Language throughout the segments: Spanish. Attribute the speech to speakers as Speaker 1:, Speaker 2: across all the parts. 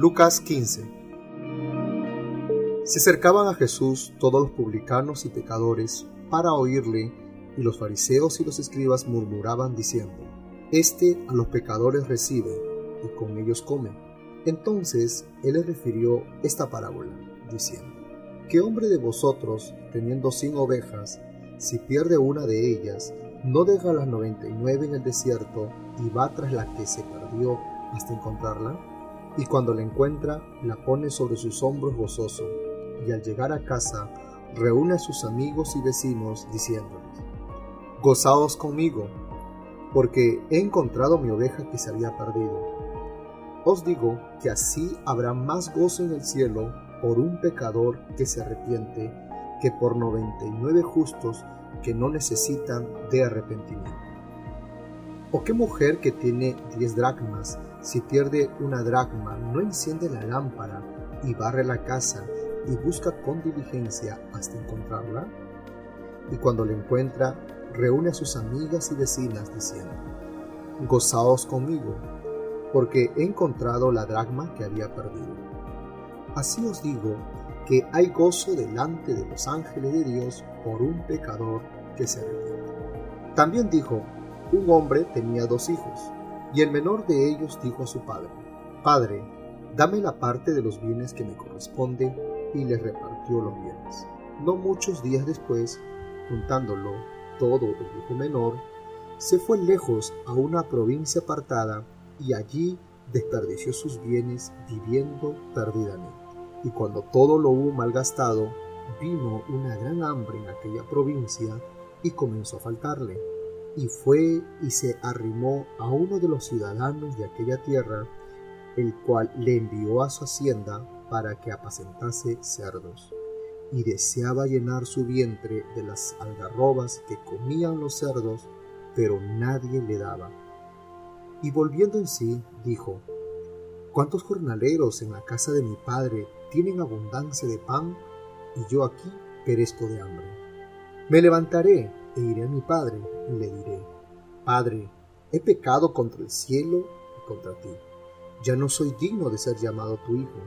Speaker 1: Lucas 15 Se acercaban a Jesús todos los publicanos y pecadores para oírle, y los fariseos y los escribas murmuraban diciendo, Este a los pecadores recibe, y con ellos come. Entonces él les refirió esta parábola, diciendo, ¿Qué hombre de vosotros, teniendo cien ovejas, si pierde una de ellas, no deja las noventa y nueve en el desierto y va tras la que se perdió hasta encontrarla? Y cuando la encuentra la pone sobre sus hombros gozoso, y al llegar a casa reúne a sus amigos y vecinos diciéndoles, Gozaos conmigo, porque he encontrado mi oveja que se había perdido. Os digo que así habrá más gozo en el cielo por un pecador que se arrepiente que por noventa y nueve justos que no necesitan de arrepentimiento. ¿O qué mujer que tiene diez dracmas si pierde una dracma, no enciende la lámpara y barre la casa y busca con diligencia hasta encontrarla? Y cuando la encuentra, reúne a sus amigas y vecinas diciendo, Gozaos conmigo, porque he encontrado la dracma que había perdido. Así os digo que hay gozo delante de los ángeles de Dios por un pecador que se arrepiente. También dijo, un hombre tenía dos hijos y el menor de ellos dijo a su padre, Padre, dame la parte de los bienes que me corresponde, y le repartió los bienes. No muchos días después, juntándolo todo el hijo menor, se fue lejos a una provincia apartada y allí desperdició sus bienes viviendo perdidamente. Y cuando todo lo hubo malgastado, vino una gran hambre en aquella provincia y comenzó a faltarle y fue y se arrimó a uno de los ciudadanos de aquella tierra, el cual le envió a su hacienda para que apacentase cerdos, y deseaba llenar su vientre de las algarrobas que comían los cerdos, pero nadie le daba. Y volviendo en sí, dijo, ¿Cuántos jornaleros en la casa de mi padre tienen abundancia de pan, y yo aquí perezco de hambre? Me levantaré e iré a mi padre y le diré, Padre, he pecado contra el cielo y contra ti. Ya no soy digno de ser llamado tu hijo.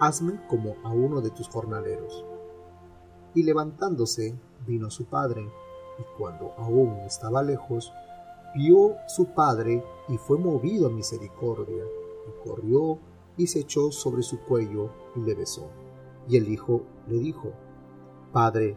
Speaker 1: Hazme como a uno de tus jornaleros. Y levantándose, vino su padre, y cuando aún estaba lejos, vio su padre y fue movido a misericordia, y corrió y se echó sobre su cuello y le besó. Y el hijo le dijo, Padre,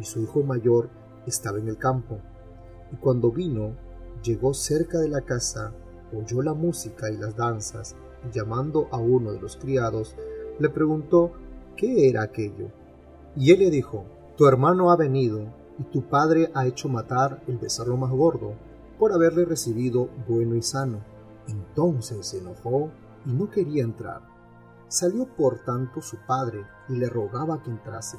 Speaker 1: y su hijo mayor estaba en el campo. Y cuando vino, llegó cerca de la casa, oyó la música y las danzas, y llamando a uno de los criados, le preguntó qué era aquello. Y él le dijo, Tu hermano ha venido, y tu padre ha hecho matar el becerro más gordo, por haberle recibido bueno y sano. Entonces se enojó y no quería entrar. Salió por tanto su padre y le rogaba que entrase.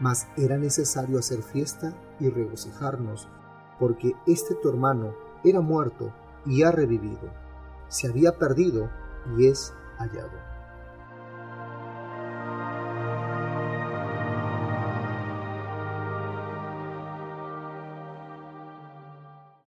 Speaker 1: mas era necesario hacer fiesta y regocijarnos, porque este tu hermano era muerto y ha revivido, se había perdido y es hallado.